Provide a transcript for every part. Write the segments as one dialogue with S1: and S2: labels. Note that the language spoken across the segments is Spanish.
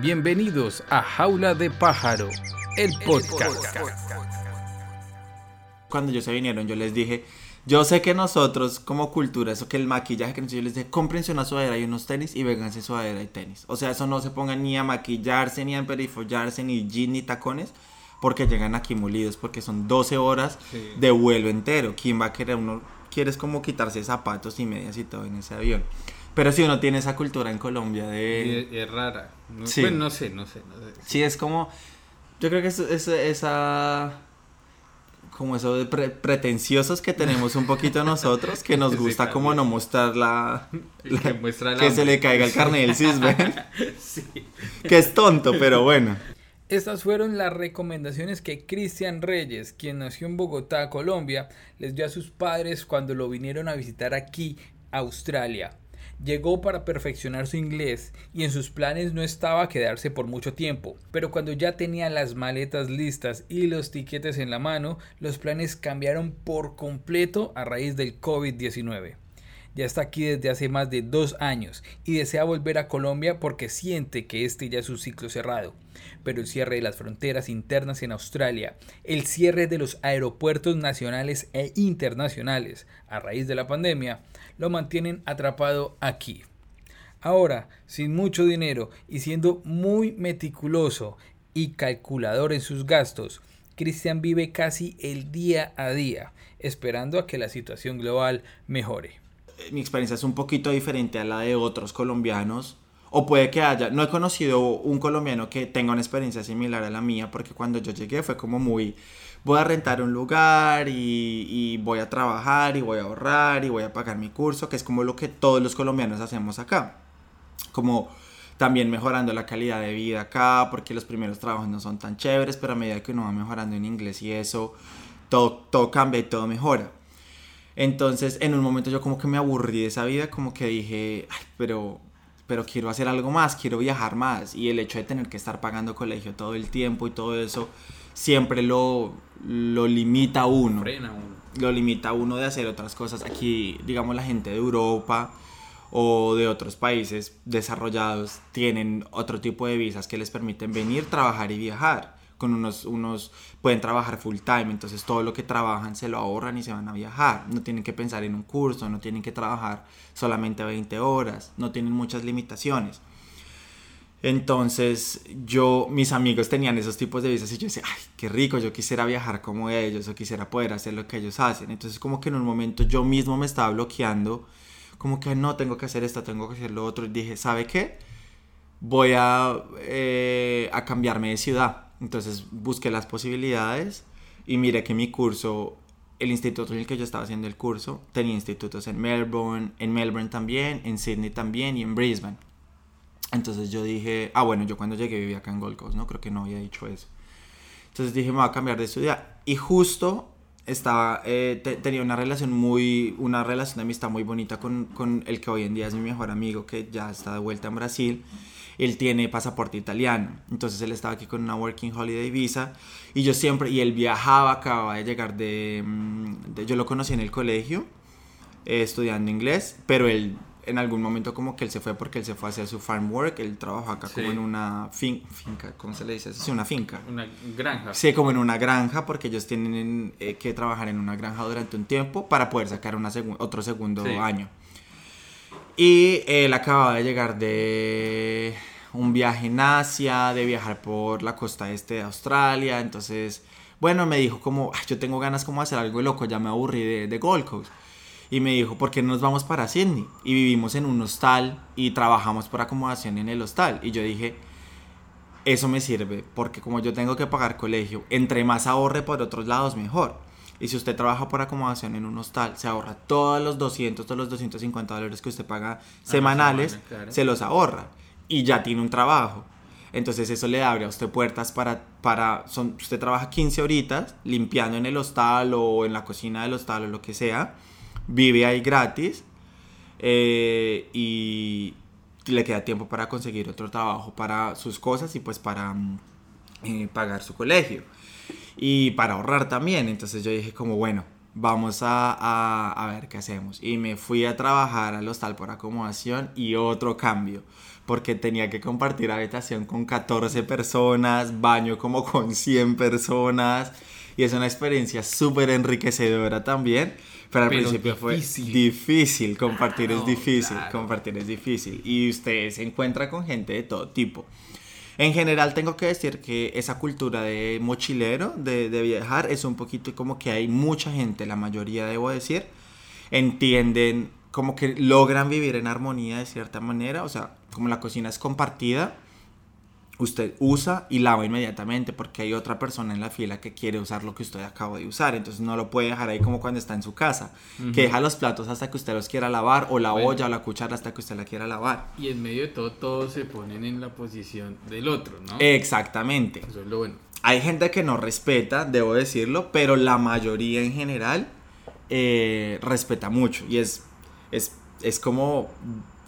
S1: Bienvenidos a Jaula de Pájaro, el podcast.
S2: Cuando ellos se vinieron, yo les dije, yo sé que nosotros como cultura, eso que el maquillaje que nosotros, yo les dije, cómprense una sudadera y unos tenis y vénganse sudadera y tenis. O sea, eso no se pongan ni a maquillarse, ni a perifollarse, ni jeans, ni tacones, porque llegan aquí molidos, porque son 12 horas de vuelo entero. ¿Quién va a querer? Uno quiere como quitarse zapatos y medias y todo en ese avión. Pero si uno tiene esa cultura en Colombia de...
S1: Y es, rara. No,
S2: Sí.
S1: bueno, no sé, no sé, no sé.
S2: Sí, es como. Yo creo que es, es- esa. Como eso de pre- pretenciosos que tenemos un poquito nosotros, que nos
S1: Sí,
S2: gusta como
S1: también.
S2: no mostrar la.
S1: Que muestra el
S2: que se le caiga el carne del cisben.
S1: Sí.
S2: que es tonto, pero bueno.
S3: Estas fueron las recomendaciones que Cristian Reyes, quien nació en Bogotá, Colombia, les dio a sus padres cuando lo vinieron a visitar aquí, a Australia. Llegó para perfeccionar su inglés y en sus planes no estaba quedarse por mucho tiempo, pero cuando ya tenía las maletas listas y los tiquetes en la mano, los planes cambiaron por completo a raíz del COVID-19. Ya está aquí desde hace más de dos años y desea volver a Colombia porque siente que este ya es un ciclo cerrado. Pero el cierre de las fronteras internas en Australia, el cierre de los aeropuertos nacionales e internacionales a raíz de la pandemia, lo mantienen atrapado aquí. Ahora, sin mucho dinero y siendo muy meticuloso y calculador en sus gastos, Cristian vive casi el día a día, esperando a que la situación global mejore.
S2: Mi experiencia es un poquito diferente a la de otros colombianos. O puede que haya. No he conocido un colombiano que tenga una experiencia similar a la mía, porque cuando yo llegué fue como muy. Voy a rentar un lugar y, y voy a trabajar y voy a ahorrar y voy a pagar mi curso, que es como lo que todos los colombianos hacemos acá. Como también mejorando la calidad de vida acá, porque los primeros trabajos no son tan chéveres, pero a medida que uno va mejorando en inglés y eso, todo, todo cambia y todo mejora. Entonces, en un momento yo como que me aburrí de esa vida, como que dije, "Ay, pero, pero quiero hacer algo más, quiero viajar más. Y el hecho de tener que estar pagando colegio todo el tiempo y todo eso, siempre lo, lo limita a uno
S1: Frena uno.
S2: lo limita a uno de hacer otras cosas. Aquí, digamos, la gente de Europa o de otros países desarrollados tienen otro tipo de visas que les permiten venir, trabajar y viajar. Con unos, unos pueden trabajar full time, entonces todo lo que trabajan se lo ahorran y se van a viajar. No tienen que pensar en un curso, no tienen que trabajar solamente 20 horas, no tienen muchas limitaciones. Entonces yo, mis amigos tenían esos tipos de visas y yo decía, ay, qué rico, yo quisiera viajar como ellos o quisiera poder hacer lo que ellos hacen. Entonces como que en un momento yo mismo me estaba bloqueando, como que no, tengo que hacer esto, tengo que hacer lo otro. Y dije, ¿sabe qué? Voy a, eh, a cambiarme de ciudad. Entonces busqué las posibilidades y miré que mi curso, el instituto en el que yo estaba haciendo el curso, tenía institutos en Melbourne, en Melbourne también, en Sydney también y en Brisbane. Entonces yo dije, ah bueno, yo cuando llegué vivía acá en Gold Coast, ¿no? Creo que no había dicho eso. Entonces dije, me voy a cambiar de ciudad. Y justo estaba, eh, te- tenía una relación muy, una relación de amistad muy bonita con, con el que hoy en día es mi mejor amigo, que ya está de vuelta en Brasil. Él tiene pasaporte italiano, entonces él estaba aquí con una Working Holiday Visa y yo siempre, y él viajaba, acababa de llegar de, mm, de- yo lo conocí en el colegio, eh, estudiando inglés, pero él en algún momento como que él se fue porque él se fue a hacer su farm work, él trabajó acá como
S1: Sí.
S2: en una fin- finca, ¿cómo se le dice eso? Sí, una finca.
S1: Una granja.
S2: Sí, como en una granja, porque ellos tienen eh, que trabajar en una granja durante un tiempo para poder sacar una segun- otro segundo
S1: Sí.
S2: año. Y él acababa de llegar de un viaje en Asia, de viajar por la costa este de Australia, entonces, bueno, me dijo como, "Ay, yo tengo ganas como de hacer algo loco, ya me aburrí de, de Gold Coast. Y me dijo, ¿por qué no nos vamos para Sydney? Y vivimos en un hostal y trabajamos por acomodación en el hostal. Y yo dije, eso me sirve porque como yo tengo que pagar colegio, entre más ahorre por otros lados, mejor. Y si usted trabaja por acomodación en un hostal, se ahorra todos los 200, todos los 250 dólares que usted paga semanales,
S1: semana, claro.
S2: se los ahorra. Y ya tiene un trabajo. Entonces eso le abre a usted puertas para, para son, usted trabaja 15 horitas limpiando en el hostal o en la cocina del hostal o lo que sea, vive ahí gratis eh, y le queda tiempo para conseguir otro trabajo para sus cosas y pues para mm, eh, pagar su colegio y para ahorrar también. Entonces yo dije como, bueno, vamos a, a, a ver qué hacemos. Y me fui a trabajar al hostal por acomodación y otro cambio porque tenía que compartir habitación con 14 personas, baño como con 100 personas y es una experiencia súper enriquecedora también. Pero al principio fue difícil, compartir es difícil, compartir es difícil y usted se encuentra con gente de todo tipo. En general tengo que decir que esa cultura de mochilero, de, viajar, es un poquito como que hay mucha gente, la mayoría debo decir, entienden como que logran vivir en armonía de cierta manera, o sea, como la cocina es compartida, usted usa y lava inmediatamente porque hay otra persona en la fila que quiere usar lo que usted acaba de usar. Entonces no lo puede dejar ahí como cuando está en su casa, que deja los platos hasta que usted los quiera lavar o la olla o la cuchara hasta que usted la quiera lavar.
S3: Y en medio de todo, todos se ponen en la posición del otro, ¿no?
S2: Exactamente.
S3: Eso es lo bueno.
S2: Hay gente que no respeta, debo decirlo, pero la mayoría en general eh, respeta mucho y es, es, es como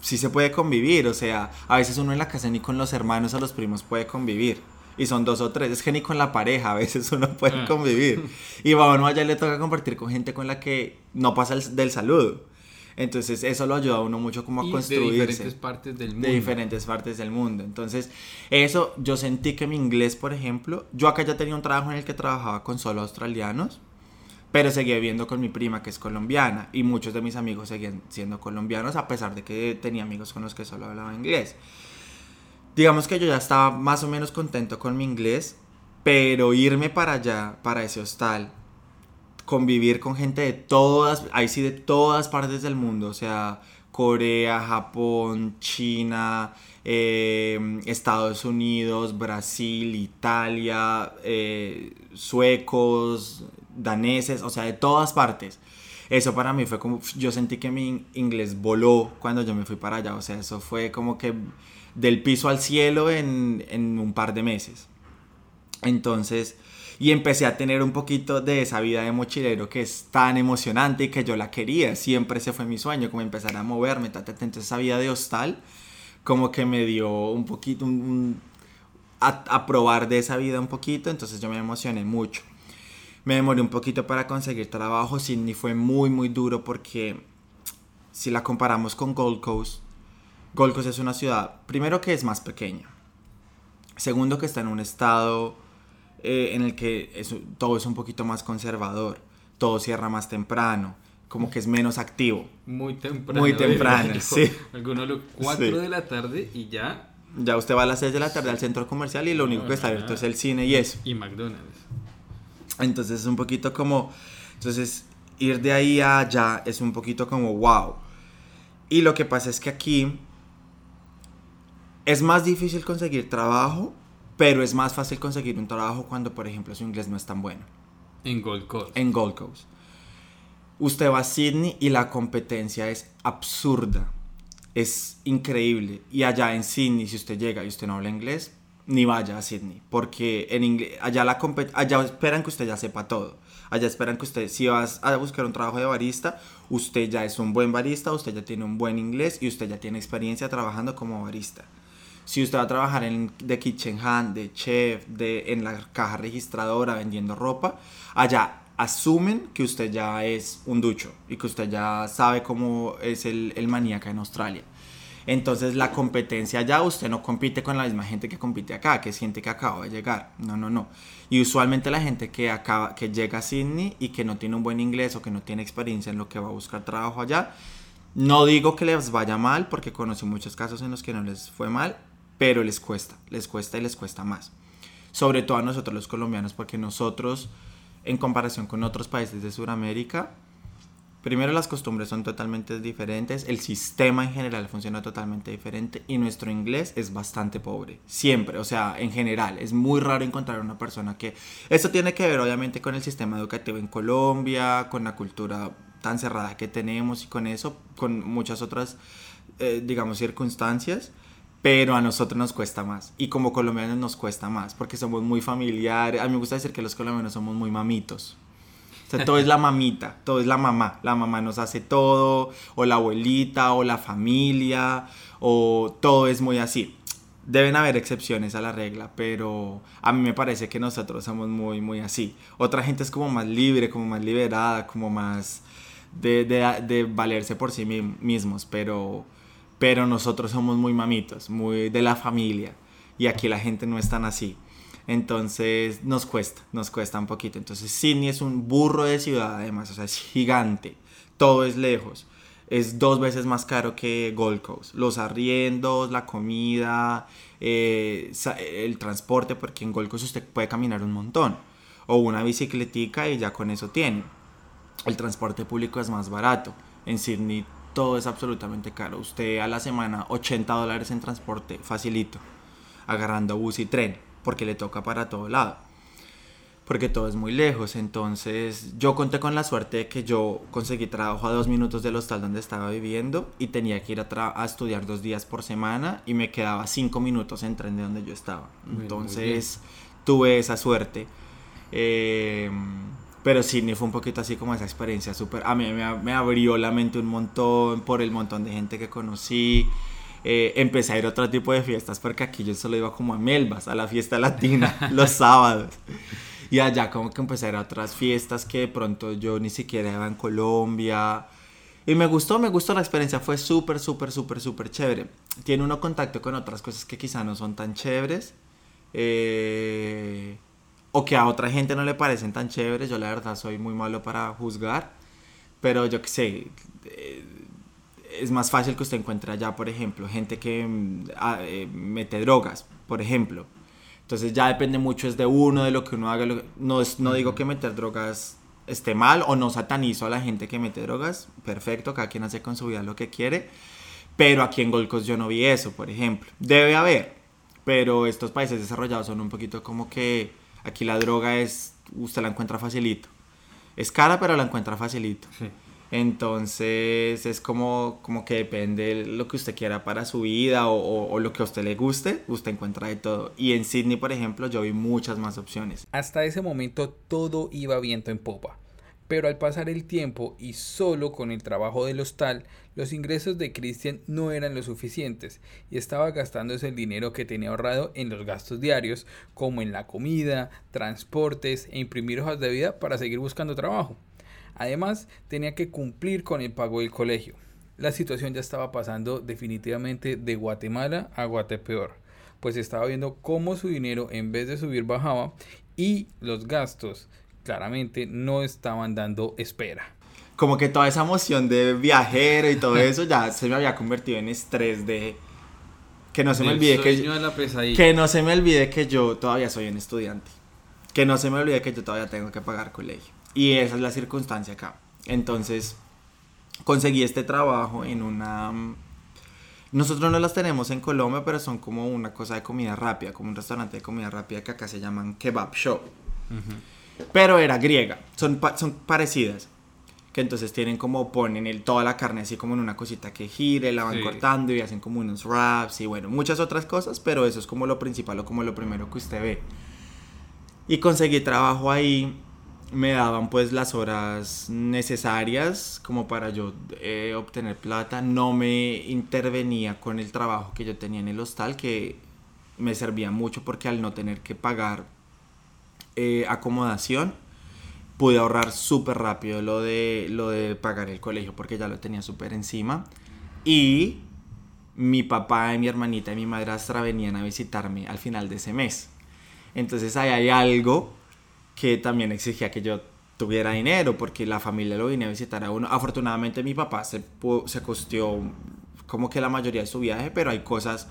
S2: sí se puede convivir, o sea, a veces uno en la casa ni con los hermanos o los primos puede convivir. Y son dos o tres, es que ni con la pareja a veces uno puede ah. convivir. Y a uno allá le toca compartir con gente con la que no pasa el, del saludo. Entonces eso lo ayuda a uno mucho como a construirse.
S3: De diferentes partes del mundo.
S2: De diferentes partes del mundo. Entonces eso yo sentí que mi inglés, por ejemplo, yo acá ya tenía un trabajo en el que trabajaba con solo australianos pero seguía viviendo con mi prima que es colombiana y muchos de mis amigos seguían siendo colombianos a pesar de que tenía amigos con los que solo hablaba inglés. Digamos que yo ya estaba más o menos contento con mi inglés, pero irme para allá, para ese hostal, convivir con gente de todas, ahí sí de todas partes del mundo, o sea, Corea, Japón, China, eh, Estados Unidos, Brasil, Italia, eh, suecos, daneses, o sea, de todas partes. Eso para mí fue como, yo sentí que mi inglés voló cuando yo me fui para allá, o sea, eso fue como que del piso al cielo en, en un par de meses. Entonces, y empecé a tener un poquito de esa vida de mochilero que es tan emocionante y que yo la quería, siempre ese fue mi sueño, como empezar a moverme, entonces esa vida de hostal como que me dio un poquito, a, a probar de esa vida un poquito, entonces yo me emocioné mucho. Me demoré un poquito para conseguir trabajo. Sydney fue muy, muy duro porque si la comparamos con Gold Coast, Gold Coast es una ciudad, primero que es más pequeña. Segundo que está en un estado eh, en el que todo es un poquito más conservador. Todo cierra más temprano. Como que es menos activo.
S3: Muy temprano.
S2: Muy temprano, sí.
S3: Algunos a las 4 de la tarde y ya...
S2: Ya usted va a las 6 de la tarde al centro comercial y lo único que está abierto es el cine y eso.
S3: Y McDonald's.
S2: Entonces es un poquito como, entonces ir de ahí a allá es un poquito como wow. Y lo que pasa es que aquí es más difícil conseguir trabajo, pero es más fácil conseguir un trabajo cuando, por ejemplo, su inglés no es tan bueno.
S3: En Gold Coast.
S2: En Gold Coast. Usted va a Sydney y la competencia es absurda. Es increíble. Y allá en Sydney, si usted llega y usted no habla inglés, ni vaya a Sydney, porque en allá, la allá esperan que usted ya sepa todo. Allá esperan que usted, si vas a buscar un trabajo de barista, usted ya es un buen barista, usted ya tiene un buen inglés y usted ya tiene experiencia trabajando como barista. Si usted va a trabajar en de kitchen hand, de chef, de, en la caja registradora vendiendo ropa, allá asumen que usted ya es un ducho y que usted ya sabe cómo es el, el maníaca en Australia. Entonces la competencia ya usted no compite con la misma gente que compite acá, que es gente que acaba de llegar. No, no, no. Y usualmente la gente que acaba que llega a Sydney y que no tiene un buen inglés o que no tiene experiencia en lo que va a buscar trabajo allá, no digo que les vaya mal porque conocí muchos casos en los que no les fue mal, pero les cuesta, les cuesta y les cuesta más. Sobre todo a nosotros los colombianos porque nosotros en comparación con otros países de Sudamérica Primero las costumbres son totalmente diferentes, el sistema en general funciona totalmente diferente y nuestro inglés es bastante pobre, siempre, o sea, en general, es muy raro encontrar una persona que... Esto tiene que ver obviamente con el sistema educativo en Colombia, con la cultura tan cerrada que tenemos y con eso, con muchas otras, eh, digamos, circunstancias, pero a nosotros nos cuesta más y como colombianos nos cuesta más porque somos muy familiares, a mí me gusta decir que los colombianos somos muy mamitos todo es la mamita, todo es la mamá. La mamá nos hace todo, o la abuelita, o la familia, o todo es muy así. Deben haber excepciones a la regla, pero a mí me parece que nosotros somos muy, muy así. Otra gente es como más libre, como más liberada, como más de, de, de valerse por sí mismos, pero, pero nosotros somos muy mamitos, muy de la familia. Y aquí la gente no es tan así. Entonces nos cuesta, nos cuesta un poquito. Entonces Sydney es un burro de ciudad además, o sea, es gigante, todo es lejos. Es dos veces más caro que Gold Coast. Los arriendos, la comida, eh, el transporte, porque en Gold Coast usted puede caminar un montón. O una bicicletica y ya con eso tiene. El transporte público es más barato. En Sydney todo es absolutamente caro. Usted a la semana 80 dólares en transporte, facilito. Agarrando bus y tren porque le toca para todo lado. Porque todo es muy lejos. Entonces yo conté con la suerte de que yo conseguí trabajo a dos minutos del hostal donde estaba viviendo y tenía que ir a, estudiar dos días por semana y me quedaba cinco minutos en tren de donde yo estaba. Entonces tuve esa suerte. Eh, pero sí, fue un poquito así como esa experiencia súper... A mí me, me, abrió la mente un montón por el montón de gente que conocí. Eh, empecé a ir a otro tipo de fiestas porque aquí yo solo iba como a Melbas, a la fiesta latina, los sábados. Y allá como que empecé a ir a otras fiestas que de pronto yo ni siquiera iba en Colombia. Y me gustó, me gustó la experiencia, fue súper, súper, súper, súper chévere. Tiene uno contacto con otras cosas que quizá no son tan chéveres. Eh, o que a otra gente no le parecen tan chéveres. Yo la verdad soy muy malo para juzgar. Pero yo qué sé, eh, es más fácil que usted encuentre allá, por ejemplo, gente que mm, eh, mete drogas, por ejemplo. Entonces ya depende mucho es de uno, de lo que uno haga. no, no digo que meter drogas esté mal o no satanizo a la gente que mete drogas. Perfecto, cada quien hace con su vida lo que quiere. Pero aquí en Golcos yo no vi eso, por ejemplo. Debe haber, pero estos países desarrollados son un poquito como que aquí la droga es, usted la encuentra facilito. Es cara, pero la encuentra facilito. Sí. Entonces es como, como que depende lo que usted quiera para su vida o, lo que a usted le guste, usted encuentra de todo. Y en Sydney, por ejemplo, yo vi muchas más opciones.
S3: Hasta ese momento todo iba viento en popa. Pero al pasar el tiempo y solo con el trabajo del hostal, los ingresos de Christian no eran lo suficientes y estaba gastándose el dinero que tenía ahorrado en los gastos diarios, como en la comida, transportes e imprimir hojas de vida para seguir buscando trabajo. Además, tenía que cumplir con el pago del colegio. La situación ya estaba pasando definitivamente de Guatemala a Guatepeor, pues estaba viendo cómo su dinero en vez de subir bajaba y los gastos claramente no estaban dando espera.
S2: Como que toda esa emoción de viajero y todo eso ya se me había convertido en estrés de que no se me olvide que que no se me olvide que yo todavía soy un estudiante. Que no se me olvide que yo todavía tengo que pagar colegio y esa es la circunstancia acá. Entonces, conseguí este trabajo en una... Nosotros no las tenemos en Colombia, pero son como una cosa de comida rápida, como un restaurante de comida rápida que acá se llaman kebab shop. Pero era griega, son, son parecidas. Que entonces tienen como ponen el, toda la carne así como en una cosita que gire, la van cortando y hacen como unos wraps y bueno, muchas otras cosas, pero eso es como lo principal o como lo primero que usted ve. Y conseguí trabajo ahí me daban pues las horas necesarias como para yo eh, obtener plata, no me intervenía con el trabajo que yo tenía en el hostal, que me servía mucho porque al no tener que pagar eh, acomodación, pude ahorrar súper rápido lo de, lo de pagar el colegio porque ya lo tenía súper encima. Y mi papá y mi hermanita y mi madrastra venían a visitarme al final de ese mes. Entonces ahí hay algo que también exigía que yo tuviera dinero porque la familia lo vine a visitar a uno. Afortunadamente mi papá se, se costeó como que la mayoría de su viaje, pero hay cosas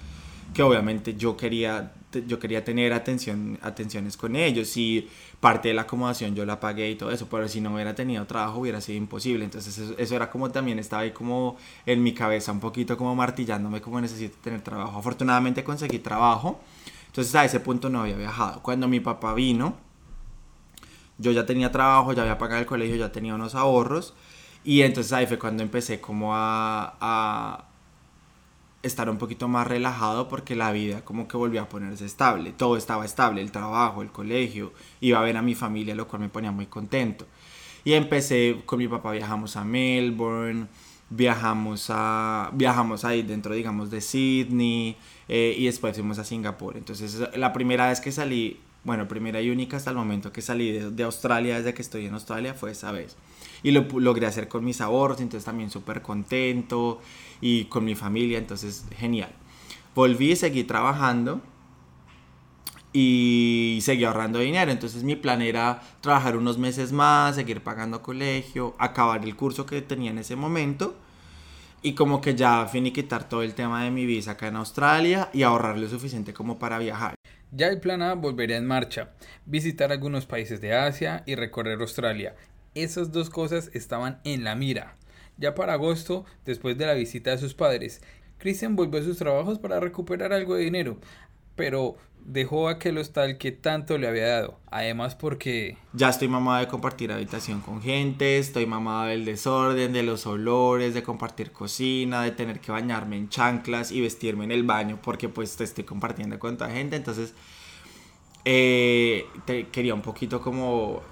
S2: que obviamente yo quería yo quería tener atención atenciones con ellos y parte de la acomodación yo la pagué y todo eso pero si no hubiera tenido trabajo hubiera sido imposible. Entonces eso, eso, era como también estaba ahí como en mi cabeza un poquito como martillándome como necesito tener trabajo. Afortunadamente conseguí trabajo entonces a ese punto no había viajado. Cuando mi papá vino yo ya tenía trabajo, ya había pagado el colegio, ya tenía unos ahorros. Y entonces ahí fue cuando empecé como a, a estar un poquito más relajado porque la vida como que volvió a ponerse estable. Todo estaba estable, el trabajo, el colegio, iba a ver a mi familia, lo cual me ponía muy contento. Y empecé con mi papá, viajamos a Melbourne, viajamos a viajamos ahí dentro digamos de Sydney eh, y después fuimos a Singapur entonces la primera vez que salí bueno primera y única hasta el momento que salí de, Australia desde que estoy en Australia fue esa vez y lo logré hacer con mis ahorros entonces también súper contento y con mi familia entonces genial volví seguí trabajando y seguí ahorrando dinero. Entonces mi plan era trabajar unos meses más, seguir pagando colegio, acabar el curso que tenía en ese momento y como que ya finiquitar todo el tema de mi visa acá en Australia y ahorrar lo suficiente como para viajar.
S3: Ya el plan A volvería en marcha, visitar algunos países de Asia y recorrer Australia. Esas dos cosas estaban en la mira. Ya para agosto, después de la visita de sus padres, Christian volvió a sus trabajos para recuperar algo de dinero, pero dejó aquel hostal que tanto le había dado. Además porque...
S2: Ya estoy mamada de compartir habitación con gente, estoy mamada del desorden, de los olores, de compartir cocina, de tener que bañarme en chanclas y vestirme en el baño porque pues te estoy compartiendo con toda gente. Entonces eh, te quería un poquito como...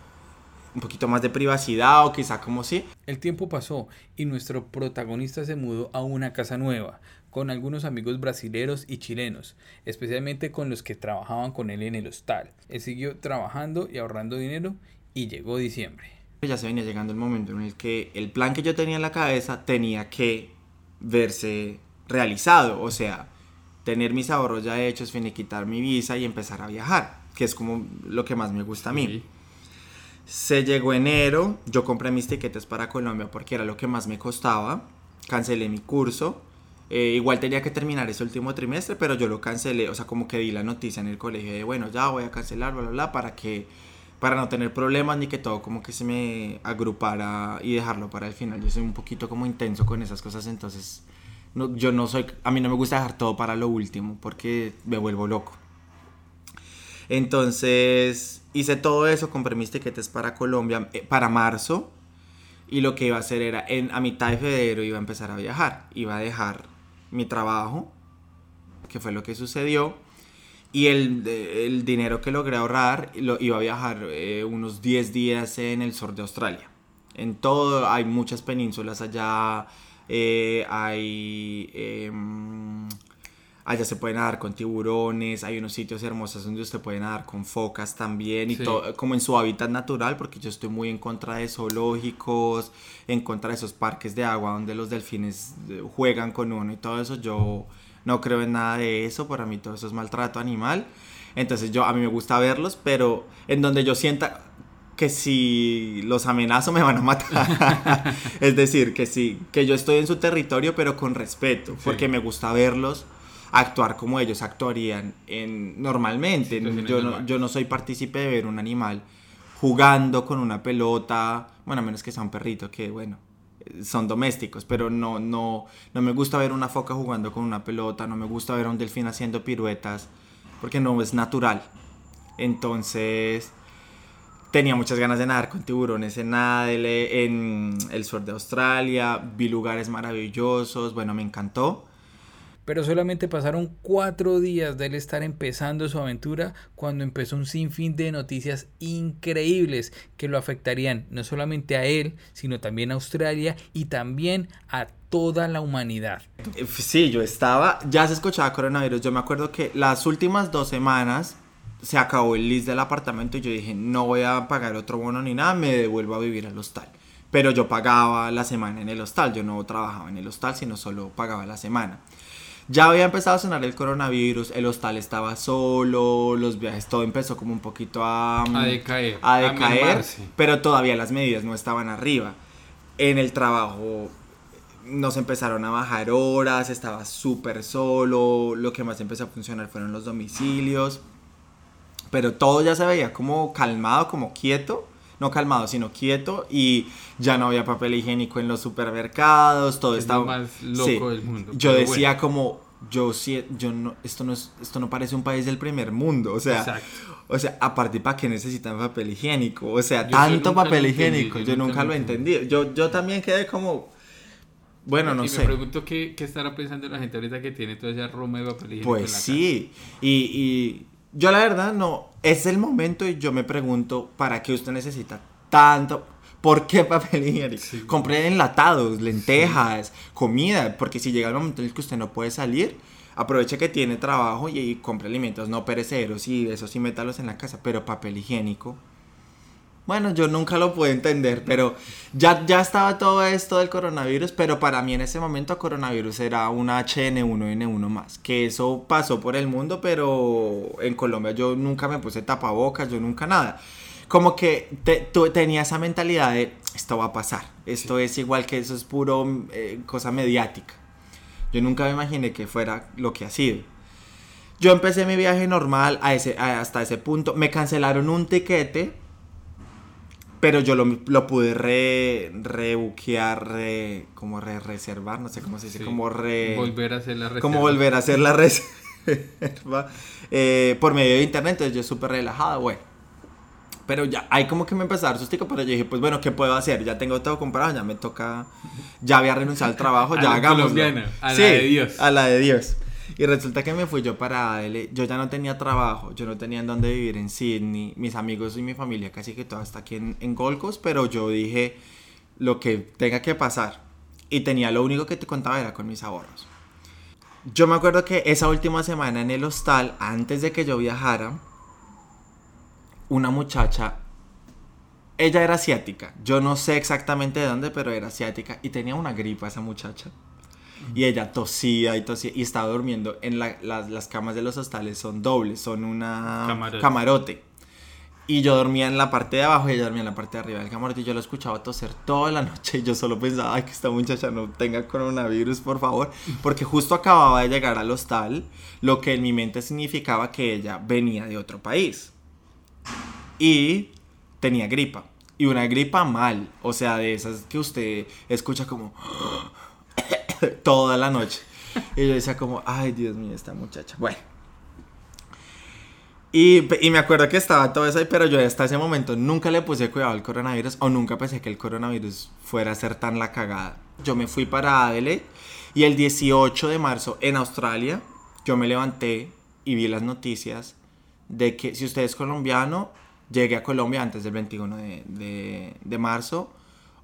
S2: Un poquito más de privacidad o quizá como sí.
S3: El tiempo pasó y nuestro protagonista se mudó a una casa nueva, con algunos amigos brasileros y chilenos, especialmente con los que trabajaban con él en el hostal. Él siguió trabajando y ahorrando dinero y llegó diciembre.
S2: Ya se venía llegando el momento en el que el plan que yo tenía en la cabeza tenía que verse realizado, o sea, tener mis ahorros ya hechos, finiquitar mi visa y empezar a viajar, que es como lo que más me gusta a mí. Se llegó enero, yo compré mis tiquetes para Colombia porque era lo que más me costaba, cancelé mi curso, eh, igual tenía que terminar ese último trimestre, pero yo lo cancelé, o sea, como que di la noticia en el colegio de, bueno, ya voy a cancelar, bla, bla, bla, para que, para no tener problemas ni que todo como que se me agrupara y dejarlo para el final. Yo soy un poquito como intenso con esas cosas, entonces no, yo no soy, a mí no me gusta dejar todo para lo último porque me vuelvo loco. Entonces hice todo eso, compré mis tiquetes para Colombia eh, para marzo y lo que iba a hacer era en, a mitad de febrero iba a empezar a viajar, iba a dejar mi trabajo, que fue lo que sucedió, y el, el dinero que logré ahorrar lo, iba a viajar eh, unos 10 días en el sur de Australia. En todo, hay muchas penínsulas allá, eh, hay... Em, allá se puede nadar con tiburones, hay unos sitios hermosos donde usted puede nadar con focas también, y todo, como en su hábitat natural, porque yo estoy muy en contra de zoológicos, en contra de esos parques de agua donde los delfines eh, juegan con uno y todo eso, yo no creo en nada de eso, para mí todo eso es maltrato animal, entonces yo a mí me gusta verlos, pero en donde yo sienta que si los amenazo me van a matar, es decir, que sí, que yo estoy en su territorio pero con respeto, porque me gusta verlos actuar como ellos actuarían en, normalmente. Yo no, yo no soy partícipe de ver un animal jugando con una pelota, bueno, a menos que sea un perrito, que bueno, son domésticos, pero no, no, no me gusta ver una foca jugando con una pelota, no me gusta ver a un delfín haciendo piruetas, porque no es natural. Entonces, tenía muchas ganas de nadar con tiburones en Adele, en el sur de Australia, vi lugares maravillosos, bueno, me encantó
S3: pero solamente pasaron cuatro días de él estar empezando su aventura cuando empezó un sinfín de noticias increíbles que lo afectarían no solamente a él, sino también a Australia y también a toda la humanidad.
S2: Sí, yo estaba, ya se escuchaba coronavirus, yo me acuerdo que las últimas dos semanas se acabó el list del apartamento y yo dije, no voy a pagar otro bono ni nada, me devuelvo a vivir al hostal. Pero yo pagaba la semana en el hostal, yo no trabajaba en el hostal, sino solo pagaba la semana. Ya había empezado a sonar el coronavirus, el hostal estaba solo, los viajes, todo empezó como un poquito a,
S3: a decaer.
S2: A decaer, pero todavía las medidas no estaban arriba. En el trabajo nos empezaron a bajar horas, estaba súper solo, lo que más empezó a funcionar fueron los domicilios, pero todo ya se veía como calmado, como quieto no calmado, sino quieto y ya no había papel higiénico en los supermercados, todo estaba
S3: más loco del mundo.
S2: Yo decía como yo sí yo no esto no es esto no parece un país del primer mundo, o sea, o sea, aparte para qué necesitan papel higiénico, o sea, tanto papel higiénico, yo, nunca, lo entendí. Yo yo también quedé como bueno, no sé.
S3: Me pregunto qué, qué, estará pensando la gente ahorita que tiene toda esa roma de papel higiénico.
S2: Pues sí, y, y yo la verdad no, es el momento y yo me pregunto, ¿para qué usted necesita tanto? ¿Por qué papel higiénico? Compre enlatados, lentejas, comida, porque si llega el momento en el que usted no puede salir, aproveche que tiene trabajo y, y compre alimentos no perecederos y eso sí métalos en la casa, pero papel higiénico. Bueno, yo nunca lo pude entender, pero ya, ya estaba todo esto del coronavirus, pero para mí en ese momento coronavirus era una HN1N1 más, que eso pasó por el mundo, pero en Colombia yo nunca me puse tapabocas, yo nunca nada. Como que te- tú- tenía esa mentalidad de esto va a pasar, esto es igual que eso es puro eh, cosa mediática. Yo nunca me imaginé que fuera lo que ha sido. Yo empecé mi viaje normal a ese, a- hasta ese punto. Me cancelaron un tiquete, pero yo lo, lo pude re, rebuquear, re, como re reservar, no sé cómo se dice,
S3: Sí.
S2: como re...
S3: Volver a hacer la reserva.
S2: como volver a hacer la reserva eh, por medio de internet. Entonces yo súper relajado, bueno. Pero ya, ahí como que me empezó a dar sustico, pero yo dije, pues bueno, ¿qué puedo hacer? Ya tengo todo comprado, ya me toca, ya había renunciado al trabajo,
S3: A
S2: ya
S3: la
S2: hagámoslo.
S3: colombiana, a la de Dios.
S2: A la de Dios. Y resulta que me fui yo para Adele, yo ya no tenía trabajo, yo no tenía en dónde vivir en Sydney, mis amigos y mi familia casi que toda está aquí en, en Gold Coast, pero yo dije lo que tenga que pasar. Y tenía lo único que te contaba era con mis ahorros. Yo me acuerdo que esa última semana en el hostal, antes de que yo viajara, una muchacha, ella era asiática, yo no sé exactamente de dónde, pero era asiática y tenía una gripa esa muchacha. Y ella tosía y tosía y estaba durmiendo en la- las, las camas de los hostales, son dobles, son una
S3: Camarote.
S2: camarote. Y yo dormía en la parte de abajo y ella dormía en la parte de arriba del camarote y yo lo escuchaba toser toda la noche y yo solo pensaba, ay, que esta muchacha no tenga coronavirus, por favor. Porque justo acababa de llegar al hostal, lo que en mi mente significaba que ella venía de otro país. Y tenía gripa. Y una gripa mal, o sea, de esas que usted escucha como toda la noche. Y yo decía como, ay, Dios mío, esta muchacha. Bueno. Y, y me acuerdo que estaba todo eso ahí, pero yo hasta ese momento nunca le puse cuidado al coronavirus o nunca pensé que el coronavirus fuera a ser tan la cagada. Yo me fui para Adelaide y el 18 de marzo en Australia yo me levanté y vi las noticias de que si usted es colombiano, llegue a Colombia antes del 21 de, de- de marzo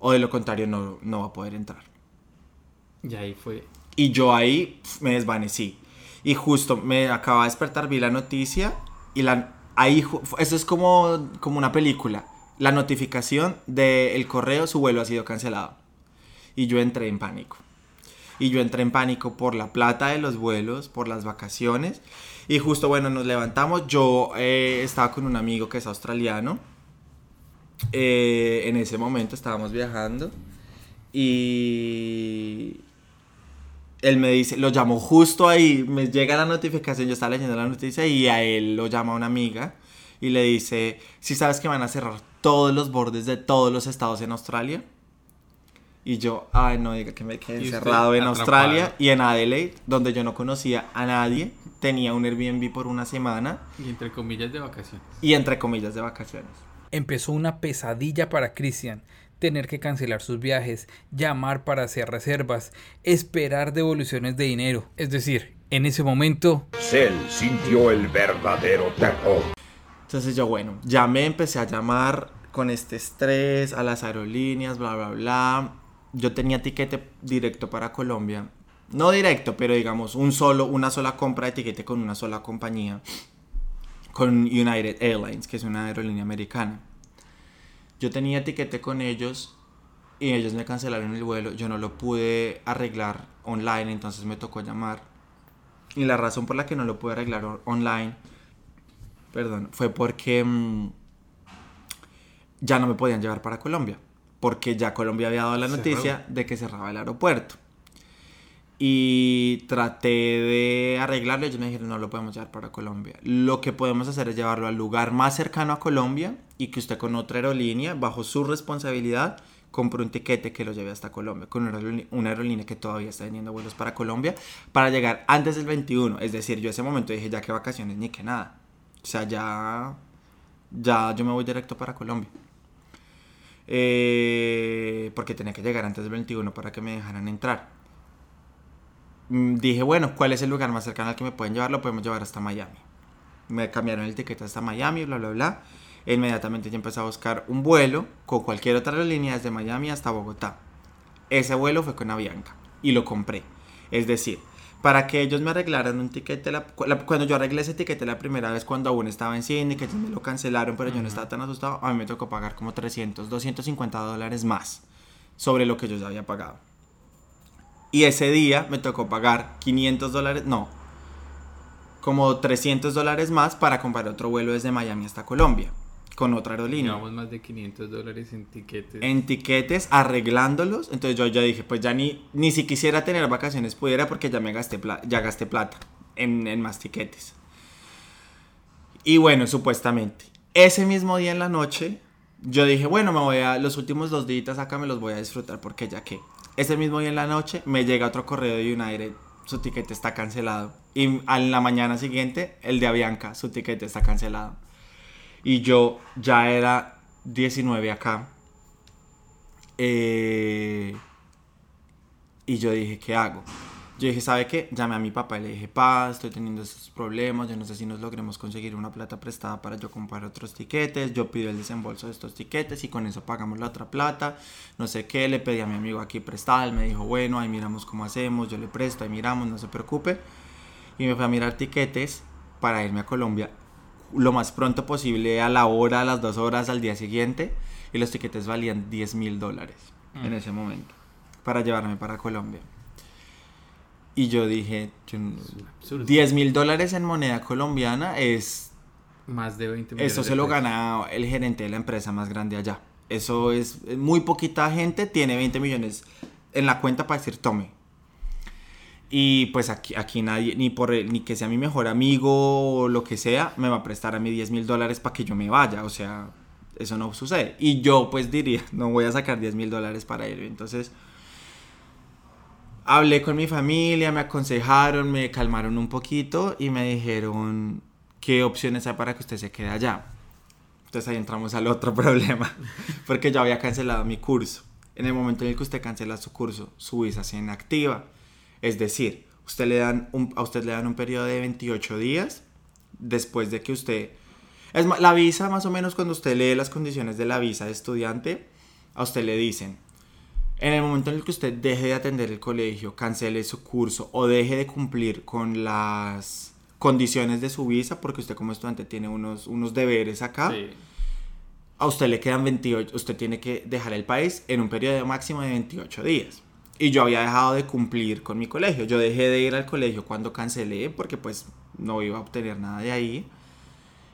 S2: o de lo contrario no, no va a poder entrar.
S3: Y ahí fue.
S2: Y yo ahí me desvanecí. Y justo me acaba de despertar, vi la noticia y la, ahí, eso es como, como una película. La notificación del correo, su vuelo ha sido cancelado. Y yo entré en pánico. Y yo entré en pánico por la plata de los vuelos, por las vacaciones. Y justo, bueno, nos levantamos. Yo eh, estaba con un amigo que es australiano. Eh, en ese momento estábamos viajando. Y él me dice, lo llamó justo ahí, me llega la notificación, yo estaba leyendo la noticia y a él lo llama una amiga y le dice, si sabes que van a cerrar todos los bordes de todos los estados en Australia? Y yo, ay, no diga que me quedé encerrado en
S3: atrapado.
S2: Australia y en Adelaide, donde yo no conocía a nadie, tenía un Airbnb por una semana
S3: Y entre comillas de vacaciones.
S2: y entre comillas de vacaciones.
S3: Empezó una pesadilla para Cristian. Tener que cancelar sus viajes, llamar para hacer reservas, esperar devoluciones de dinero. Es decir, en ese momento
S4: Cell sintió el verdadero terror.
S2: Entonces yo, bueno, llamé, empecé a llamar con este estrés a las aerolíneas, bla, bla, bla. Yo tenía tiquete directo para Colombia. No directo, pero digamos, un solo, una sola compra de tiquete con una sola compañía. Con United Airlines, que es una aerolínea americana. Yo tenía tiquete con ellos y ellos me cancelaron el vuelo. Yo no lo pude arreglar online, entonces me tocó llamar. Y la razón por la que no lo pude arreglar online perdón, fue porque mm, ya no me podían llevar para Colombia, porque ya Colombia había dado la noticia de que cerraba el aeropuerto. Y traté de arreglarlo, ellos me dijeron no lo podemos llevar para Colombia. Lo que podemos hacer es llevarlo al lugar más cercano a Colombia y que usted con otra aerolínea, bajo su responsabilidad, compre un tiquete que lo lleve hasta Colombia, con una aerolínea, que todavía está teniendo vuelos para Colombia, para llegar antes del 21. Es decir, yo ese momento dije ya que vacaciones ni que nada. O sea, ya, ya yo me voy directo para Colombia. Eh, porque tenía que llegar antes del 21 para que me dejaran entrar. Mm, Dije, bueno, ¿cuál es el lugar más cercano al que me pueden llevar? Lo podemos llevar hasta Miami. Me cambiaron el tiquete hasta Miami, bla, bla, bla. E inmediatamente yo empecé a buscar un vuelo con cualquier otra aerolínea desde Miami hasta Bogotá. Ese vuelo fue con Avianca y lo compré. Es decir, para que ellos me arreglaran un tiquete, la- cu- la- cuando yo arreglé ese tiquete la primera vez cuando aún estaba en cine, que me lo cancelaron, pero yo no estaba tan asustado, a mí me tocó pagar como 300, 250 dólares más sobre lo que yo ya había pagado. Y ese día me tocó pagar 500 dólares, no, como 300 dólares más para comprar otro vuelo desde Miami hasta Colombia, con otra aerolínea
S3: Llevamos más de 500 dólares en tiquetes.
S2: en tiquetes arreglándolos. Entonces yo ya dije, pues ya ni, ni si quisiera tener vacaciones pudiera porque ya me gasté, pla- ya gasté plata en, en más tiquetes. Y bueno, supuestamente, ese mismo día en la noche, yo dije, bueno, me voy a, los últimos dos días acá me los voy a disfrutar porque ya que. Ese mismo día en la noche me llega otro correo de United, su tiquete está cancelado. Y a la mañana siguiente, el de Avianca, su tiquete está cancelado. Y yo ya era 19 acá. Eh, y yo dije, ¿qué hago? Yo dije, ¿sabe qué? Llamé a mi papá y le dije, pa, estoy teniendo estos problemas, yo no sé si nos logremos conseguir una plata prestada para yo comprar otros tiquetes, yo pido el desembolso de estos tiquetes y con eso pagamos la otra plata, no sé qué, le pedí a mi amigo aquí prestada, él me dijo, bueno, ahí miramos cómo hacemos, yo le presto, ahí miramos, no se preocupe. Y me fui a mirar tiquetes para irme a Colombia lo más pronto posible, a la hora, a las dos horas, al día siguiente, y los tiquetes valían 10 mil dólares en ese momento, para llevarme para Colombia. Y yo dije, yo no-
S3: Absurdo.
S2: 10 mil dólares en moneda colombiana es...
S3: Más de 20 millones
S2: Eso se lo gana el gerente de la empresa más grande allá. Eso es... Muy poquita gente tiene 20 millones en la cuenta para decir tome. Y pues aquí, aquí nadie, ni, por ni que sea mi mejor amigo o lo que sea, me va a prestar a mí 10 mil dólares para que yo me vaya. O sea, eso no sucede. Y yo pues diría, no voy a sacar 10 mil dólares para ir. Entonces, hablé con mi familia, me aconsejaron, me calmaron un poquito y me dijeron qué opciones hay para que usted se quede allá. Entonces ahí entramos al otro problema, porque yo había cancelado mi curso. En el momento en el que usted cancela su curso, su visa se inactiva. Es decir, usted le dan un- a usted le dan un periodo de 28 días después de que usted... Es la visa, más o menos, cuando usted lee las condiciones de la visa de estudiante, a usted le dicen, en el momento en el que usted deje de atender el colegio, cancele su curso o deje de cumplir con las condiciones de su visa, porque usted como estudiante tiene unos, unos deberes acá,
S3: Sí.
S2: a usted le quedan 28, usted tiene que dejar el país en un periodo máximo de 28 días. Y yo había dejado de cumplir con mi colegio. Yo dejé de ir al colegio cuando cancelé, porque pues no iba a obtener nada de ahí.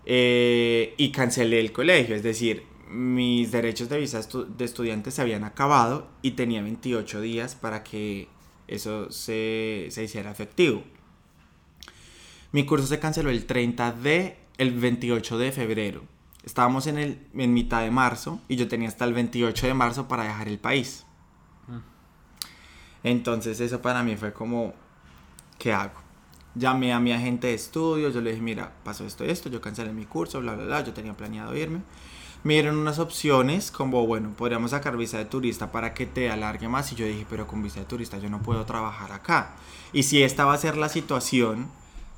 S2: Eh, y cancelé el colegio, es decir, mis derechos de visa de estudiante se habían acabado y tenía 28 días para que eso se, se hiciera efectivo. Mi curso se canceló el 30 de, el 28 de febrero. Estábamos en, el, en mitad de marzo y yo tenía hasta el 28 de marzo para dejar el país. Entonces eso para mí fue como, ¿qué hago? Llamé a mi agente de estudios, yo le dije, mira, pasó esto y esto, yo cancelé mi curso, bla, bla, bla, yo tenía planeado irme. Me dieron unas opciones como, bueno, podríamos sacar visa de turista para que te alargue más. Y yo dije, pero con visa de turista yo no puedo trabajar acá. Y si esta va a ser la situación,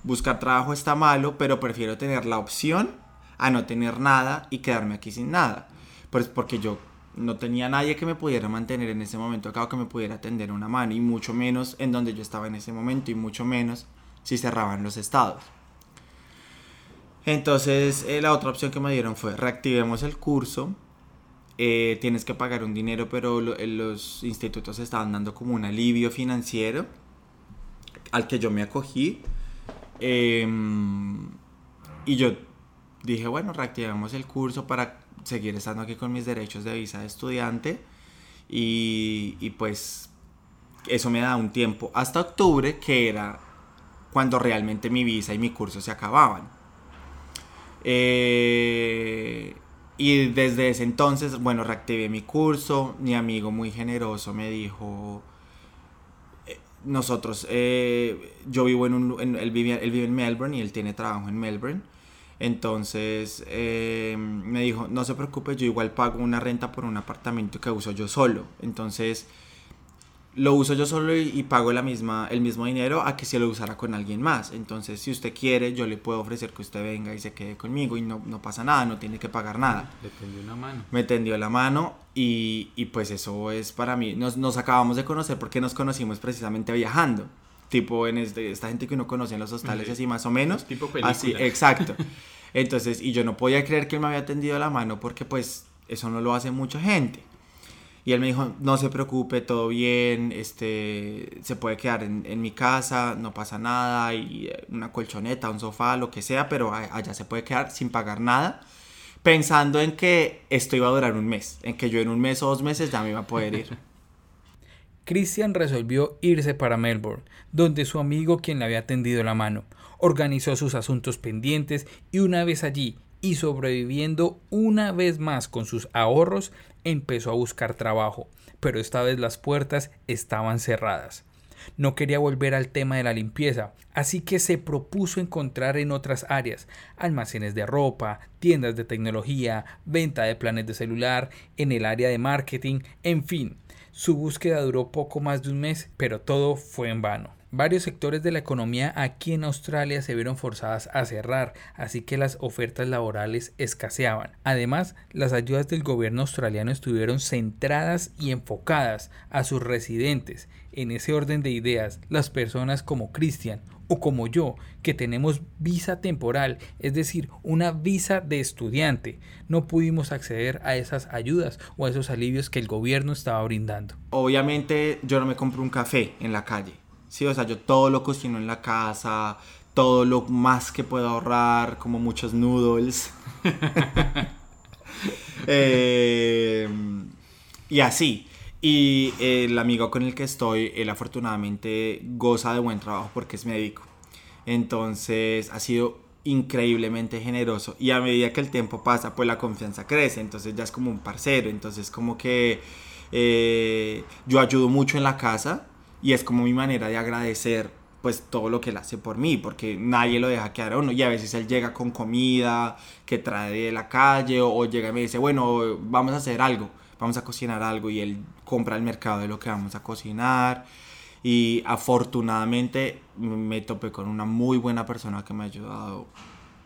S2: buscar trabajo está malo, pero prefiero tener la opción a no tener nada y quedarme aquí sin nada. Pues porque yo no tenía nadie que me pudiera mantener en ese momento acá o que me pudiera tender una mano. Y mucho menos en donde yo estaba en ese momento y mucho menos si cerraban los estados. Entonces, eh, la otra opción que me dieron fue reactivemos el curso. eh, tienes que pagar un dinero, pero eh, los institutos estaban dando como un alivio financiero al que yo me acogí. Em, y yo dije, bueno, reactivemos el curso para seguir estando aquí con mis derechos de visa de estudiante. Y, y pues eso me da un tiempo hasta octubre, que era cuando realmente mi visa y mi curso se acababan. Eh, y desde ese entonces, bueno, reactivé mi curso. Mi amigo muy generoso me dijo, eh, nosotros, eh, yo vivo en un, en- él, vive, él vive en Melbourne y él tiene trabajo en Melbourne. Entonces me dijo, no se preocupe, yo igual pago una renta por un apartamento que uso yo solo. Entonces lo uso yo solo y, y pago la misma, el mismo dinero a que si lo usara con alguien más. Entonces, si usted quiere, yo le puedo ofrecer que usted venga y se quede conmigo y no, no pasa nada, no tiene que pagar nada.
S3: Le tendió una mano.
S2: Me tendió la mano y, y pues eso es para mí. Nos, nos acabamos de conocer porque nos conocimos precisamente viajando. Tipo en este, esta gente que uno conoce en los hostales así más o menos.
S3: Tipo película.
S2: Así, exacto. Entonces, y yo no podía creer que él me había tendido la mano porque pues eso no lo hace mucha gente. Y él me dijo, no se preocupe, todo bien, este, se puede quedar en, mi casa, no pasa nada, y eh, una colchoneta, un sofá, lo que sea, pero allá se puede quedar sin pagar nada, pensando en que esto iba a durar un mes, en que yo en un mes o dos meses ya me iba a poder ir.
S3: Christian resolvió irse para Melbourne, donde su amigo quien le había tendido la mano, organizó sus asuntos pendientes y una vez allí y sobreviviendo una vez más con sus ahorros, empezó a buscar trabajo, pero esta vez las puertas estaban cerradas. No quería volver al tema de la limpieza, así que se propuso encontrar en otras áreas, almacenes de ropa, tiendas de tecnología, venta de planes de celular, en el área de marketing, en fin. Su búsqueda duró poco más de un mes, pero todo fue en vano. Varios sectores de la economía aquí en Australia se vieron forzadas a cerrar, así que las ofertas laborales escaseaban. Además, las ayudas del gobierno australiano estuvieron centradas y enfocadas a sus residentes. En ese orden de ideas, las personas como Christian o como yo, que tenemos visa temporal, es decir, una visa de estudiante, no pudimos acceder a esas ayudas o a esos alivios que el gobierno estaba brindando.
S2: Obviamente yo no me compro un café en la calle, sí, o sea, yo todo lo cocino en la casa, todo lo más que puedo ahorrar, como muchos noodles. Eh, y así. Y el amigo con el que estoy, él afortunadamente goza de buen trabajo porque es médico. Entonces ha sido increíblemente generoso. Y a medida que el tiempo pasa, pues la confianza crece. Entonces ya es como un parcero. Entonces como que eh, yo ayudo mucho en la casa y es como mi manera de agradecer pues todo lo que él hace por mí, porque nadie lo deja quedar a uno. Y a veces él llega con comida que trae de la calle o, llega y me dice, bueno, vamos a hacer algo, vamos a cocinar algo y él compra el mercado de lo que vamos a cocinar. Y afortunadamente me topé con una muy buena persona que me ha ayudado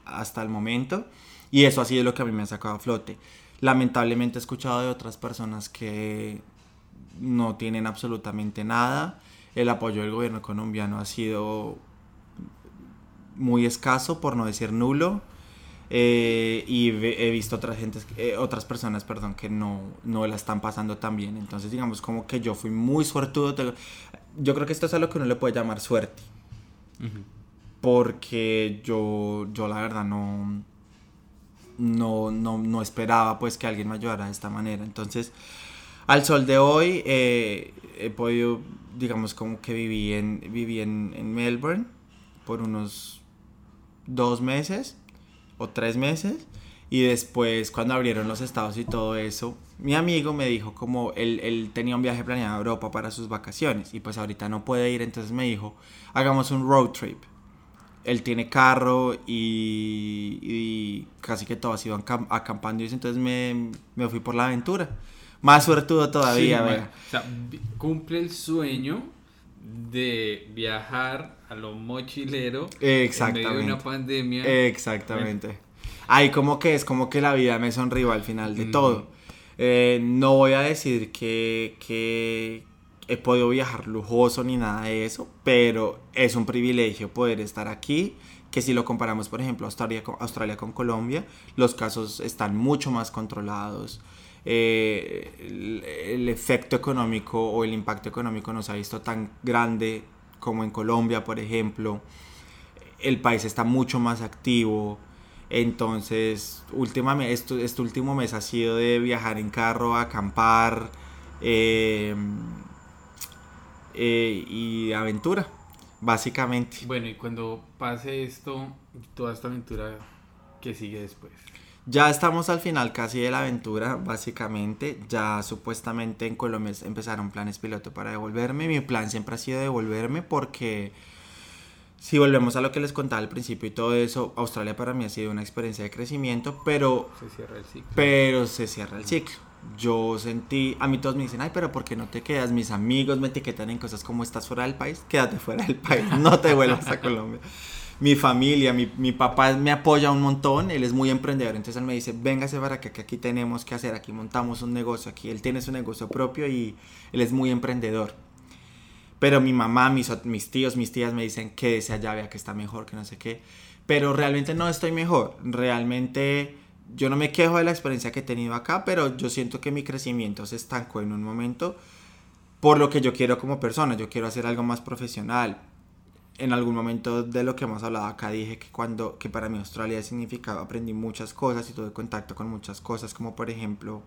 S2: hasta el momento. Y eso ha sido lo que a mí me ha sacado a flote. Lamentablemente he escuchado de otras personas que no tienen absolutamente nada. El apoyo del gobierno colombiano ha sido muy escaso, por no decir nulo. Eh, y he visto otras, gentes, eh, otras personas perdón, que no, no la están pasando tan bien. Entonces, digamos, como que yo fui muy suertudo. Yo creo que esto es a lo que uno le puede llamar suerte. Porque yo, yo la verdad no, no, no, no esperaba pues que alguien me ayudara de esta manera. Entonces, al sol de hoy eh, he podido, digamos, como que viví en, viví en, en Melbourne por unos dos meses o tres meses. Y después, cuando abrieron los estados y todo eso, mi amigo me dijo como él, él tenía un viaje planeado a Europa para sus vacaciones y pues ahorita no puede ir, entonces me dijo, hagamos un road trip. Él tiene carro y, y casi que todo ha sido acam- acampando y entonces me, me fui por la aventura. Más suertudo todavía,
S3: Sí, man. O sea, cumple el sueño de viajar a lo mochilero en medio de
S2: Exactamente.
S3: una pandemia.
S2: Exactamente. Ahí como que es como que la vida me sonrió al final de
S3: Ujú.
S2: todo. Eh, no voy a decir que, que he podido viajar lujoso ni nada de eso, pero es un privilegio poder estar aquí, que si lo comparamos, por ejemplo, Australia con, Australia con Colombia, los casos están mucho más controlados. Eh, el, efecto económico o el impacto económico no se ha visto tan grande como en Colombia, por ejemplo el país está mucho más activo. Entonces, últimamente, esto, este último mes ha sido de viajar en carro, acampar eh, eh, y aventura, básicamente.
S3: Bueno, y cuando pase esto, toda esta aventura que sigue después.
S2: Ya estamos al final casi de la aventura, básicamente. Ya supuestamente en Colombia empezaron planes piloto para devolverme. Mi plan siempre ha sido devolverme porque si volvemos a lo que les contaba al principio y todo eso, Australia para mí ha sido una experiencia de crecimiento, pero
S3: Se cierra el ciclo.
S2: pero se cierra el ciclo. yo sentí, a mí todos me dicen, ay, pero ¿por qué no te quedas? Mis amigos me etiquetan en cosas como estás fuera del país, quédate fuera del país, no te vuelvas a Colombia. Mi familia, mi, mi papá me apoya un montón, él es muy emprendedor, entonces él me dice, véngase para acá, que aquí tenemos que hacer, aquí montamos un negocio, aquí él tiene su negocio propio y él es muy emprendedor. Pero mi mamá, mis, mis tíos, mis tías me dicen que ese allá, vea que está mejor, que no sé qué. Pero realmente no estoy mejor, realmente yo no me quejo de la experiencia que he tenido acá, pero yo siento que mi crecimiento se estancó en un momento por lo que yo quiero como persona. Yo quiero hacer algo más profesional. En algún momento de lo que hemos hablado acá dije que cuando que para mí Australia significaba aprendí muchas cosas y tuve contacto con muchas cosas, como por ejemplo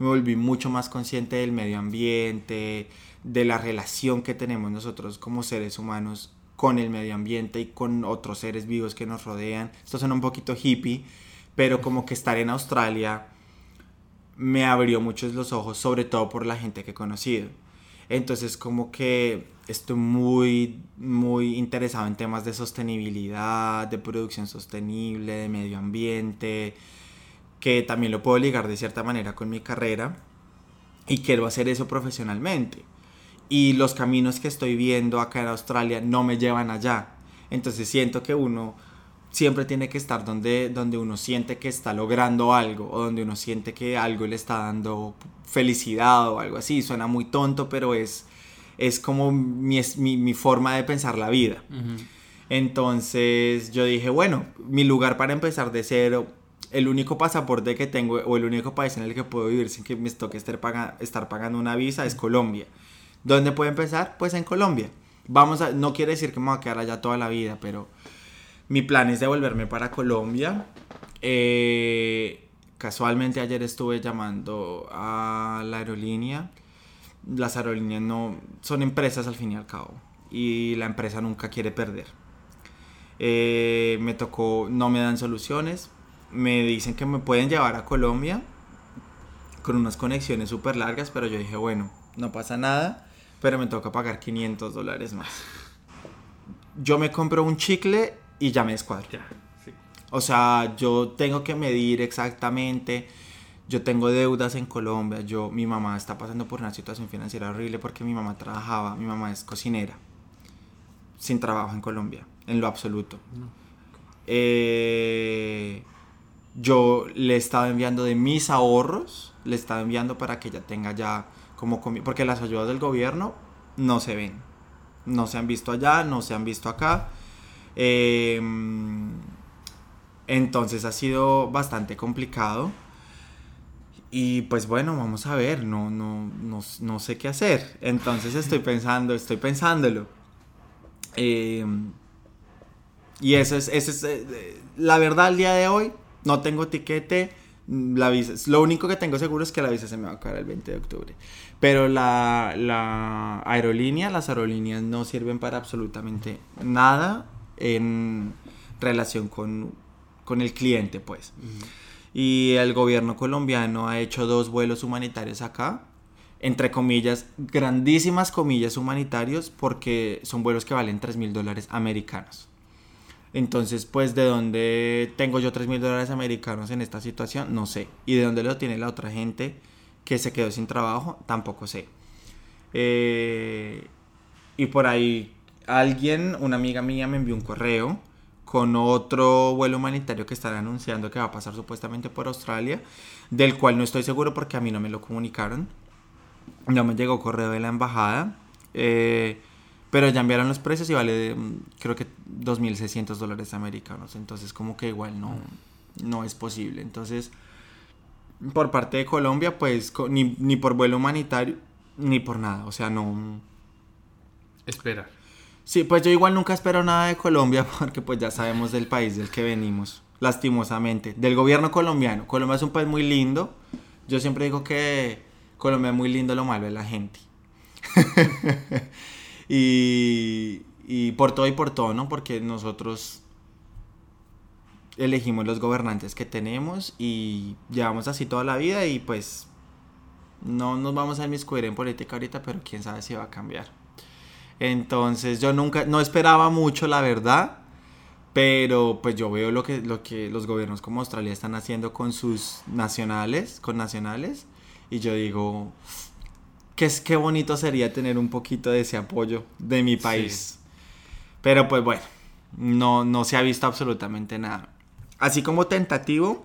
S2: me volví mucho más consciente del medio ambiente, de la relación que tenemos nosotros como seres humanos con el medio ambiente y con otros seres vivos que nos rodean. Esto suena un poquito hippie, pero como que estar en Australia me abrió muchos los ojos, sobre todo por la gente que he conocido. Entonces como que estoy muy, muy interesado en temas de sostenibilidad, de producción sostenible, de medio ambiente, que también lo puedo ligar de cierta manera con mi carrera y quiero hacer eso profesionalmente. Y los caminos que estoy viendo acá en Australia no me llevan allá. Entonces siento que uno siempre tiene que estar donde, donde uno siente que está logrando algo o donde uno siente que algo le está dando felicidad o algo así. Suena muy tonto, pero es, es como mi, mi, mi forma de pensar la vida. Entonces yo dije, bueno, mi lugar para empezar de cero, el único pasaporte que tengo o el único país en el que puedo vivir sin que me toque estar, estar pagando una visa es Colombia. ¿Dónde puedo empezar? Pues en Colombia. Vamos a, no quiere decir que me voy a quedar allá toda la vida, pero mi plan es devolverme para Colombia. Eh, casualmente ayer estuve llamando a la aerolínea. Las aerolíneas no son empresas al fin y al cabo. Y la empresa nunca quiere perder. Eh, me tocó, no me dan soluciones. Me dicen que me pueden llevar a Colombia con unas conexiones súper largas, pero yo dije, bueno, no pasa nada, pero me toca pagar 500 dólares más. Yo me compro un chicle y ya me descuadro. O sea, yo tengo que medir exactamente. Yo tengo deudas en Colombia. Yo, mi mamá está pasando por una situación financiera horrible porque mi mamá trabajaba, mi mamá es cocinera, sin trabajo en Colombia, en lo absoluto. Eh, yo le estaba enviando de mis ahorros, le estaba enviando para que ella tenga ya como porque las ayudas del gobierno no se ven, no se han visto allá, no se han visto acá. Em, entonces ha sido bastante complicado. Y pues bueno, vamos a ver, no, no, no, sé qué hacer. Entonces estoy pensando, estoy pensándolo. Em, y eso es, eso es eh, la verdad al día de hoy, no tengo tiquete. La visa, lo único que tengo seguro es que la visa se me va a acabar el 20 de octubre. Pero la, la aerolínea, las aerolíneas no sirven para absolutamente nada en relación con, con el cliente, pues. Y el gobierno colombiano ha hecho dos vuelos humanitarios acá, entre comillas, grandísimas comillas humanitarios, porque son vuelos que valen 3 mil dólares americanos. Entonces, pues, ¿de dónde tengo yo 3 mil dólares americanos en esta situación? No sé. ¿Y de dónde lo tiene la otra gente que se quedó sin trabajo? Tampoco sé. Eh, y por ahí alguien, una amiga mía me envió un correo con otro vuelo humanitario que están anunciando que va a pasar supuestamente por Australia, del cual no estoy seguro porque a mí no me lo comunicaron. No me llegó correo de la embajada, eh, pero ya enviaron los precios y vale mm, creo que 2.600 dólares americanos, entonces como que igual no, no es posible. Entonces, por parte de Colombia, pues ni, ni por vuelo humanitario, ni por nada, o sea, no...
S3: Espera.
S2: Sí, pues yo igual nunca espero nada de Colombia porque pues ya sabemos del país del que venimos, lastimosamente, del gobierno colombiano. Colombia es un país muy lindo. Yo siempre digo que Colombia es muy lindo, lo malo es la gente. y, y por todo y por todo, ¿no? Porque nosotros elegimos los gobernantes que tenemos y llevamos así toda la vida y pues no nos vamos a inmiscuir en política ahorita, pero quién sabe si va a cambiar. Entonces yo nunca, no esperaba mucho la verdad, pero pues yo veo lo que, lo que los gobiernos como Australia están haciendo con sus nacionales, con nacionales, Y yo digo, qué, qué bonito sería tener un poquito de ese apoyo de mi país. Pero pues bueno, no, no se ha visto absolutamente nada. Así como tentativo,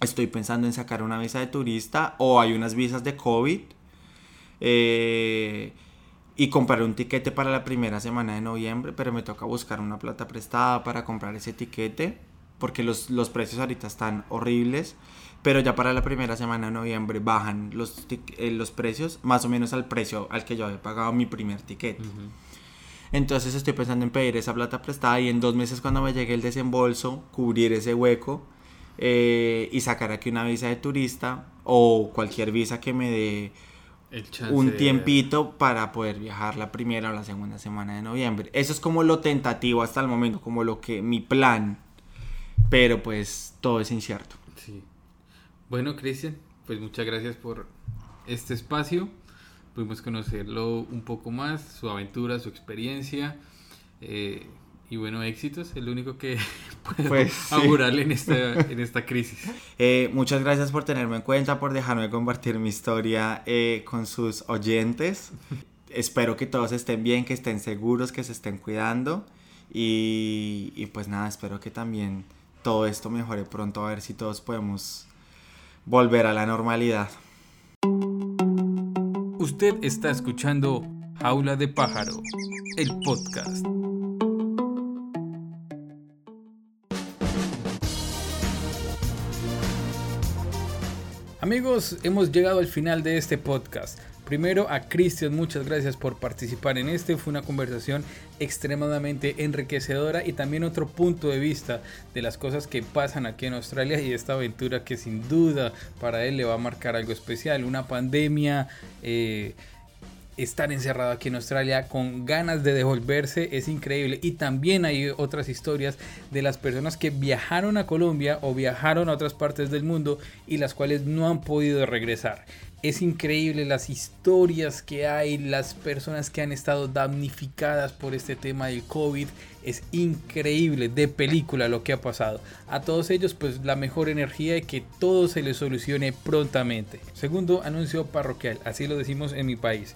S2: estoy pensando en sacar una visa de turista o hay unas visas de COVID. Eh, y comprar un tiquete para la primera semana de noviembre, pero me toca buscar una plata prestada para comprar ese tiquete, porque los, los precios ahorita están horribles, pero ya para la primera semana de noviembre bajan los, eh, los precios más o menos al precio al que yo había pagado mi primer tiquete. Entonces estoy pensando en pedir esa plata prestada y en dos meses cuando me llegue el desembolso, cubrir ese hueco eh, y sacar aquí una visa de turista o cualquier visa que me dé un tiempito para poder viajar la primera o la segunda semana de noviembre. Eso es como lo tentativo hasta el momento, como lo que mi plan, pero pues todo es incierto.
S5: Sí. Bueno, Cristian, pues muchas gracias por este espacio. Pudimos conocerlo un poco más, su aventura, su experiencia. Eh, y bueno, éxitos, el único que puedo pues, augurarle en esta, en esta crisis.
S2: Eh, muchas gracias por tenerme en cuenta, por dejarme compartir mi historia eh, con sus oyentes. Espero que todos estén bien, que estén seguros, que se estén cuidando. Y, y pues nada, espero que también todo esto mejore pronto, a ver si todos podemos volver a la normalidad.
S3: Usted está escuchando Jaula de Pájaro, el podcast. Amigos, hemos llegado al final de este podcast. Primero a Cristian, muchas gracias por participar en este. Fue una conversación extremadamente enriquecedora y también otro punto de vista de las cosas que pasan aquí en Australia y esta aventura que sin duda para él le va a marcar algo especial. Una pandemia, eh, estar encerrado aquí en Australia con ganas de devolverse es increíble. Y también hay otras historias de las personas que viajaron a Colombia o viajaron a otras partes del mundo y las cuales no han podido regresar. Es increíble las historias que hay, las personas que han estado damnificadas por este tema del COVID. Es increíble, de película lo que ha pasado. A todos ellos pues la mejor energía y que todo se les solucione prontamente. Segundo anuncio parroquial, así lo decimos en mi país.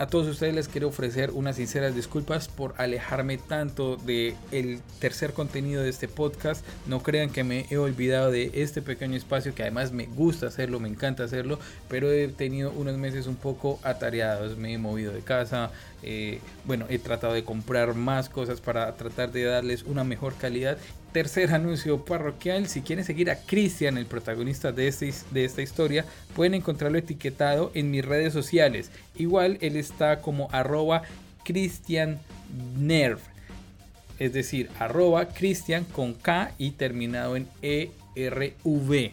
S3: A todos ustedes les quiero ofrecer unas sinceras disculpas por alejarme tanto de el tercer contenido de este podcast. No crean que me he olvidado de este pequeño espacio que además me gusta hacerlo, me encanta hacerlo, pero he tenido unos meses un poco atareados. Me he movido de casa, eh, bueno, he tratado de comprar más cosas para tratar de darles una mejor calidad tercer anuncio parroquial. Si quieren seguir a Cristian, el protagonista de, este, de esta historia, pueden encontrarlo etiquetado en mis redes sociales. Igual él está como arroba Christian Es decir, arroba Cristian con K y terminado en ERV.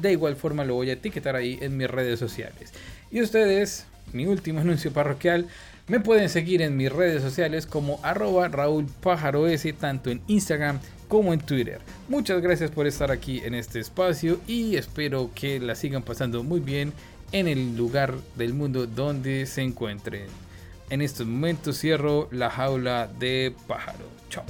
S3: De igual forma lo voy a etiquetar ahí en mis redes sociales. Y ustedes, mi último anuncio parroquial, me pueden seguir en mis redes sociales como arroba Raúl Pájaro tanto en Instagram como en Twitter. Muchas gracias por estar aquí en este espacio y espero que la sigan pasando muy bien en el lugar del mundo donde se encuentren. En estos momentos cierro la jaula de pájaro. Chao.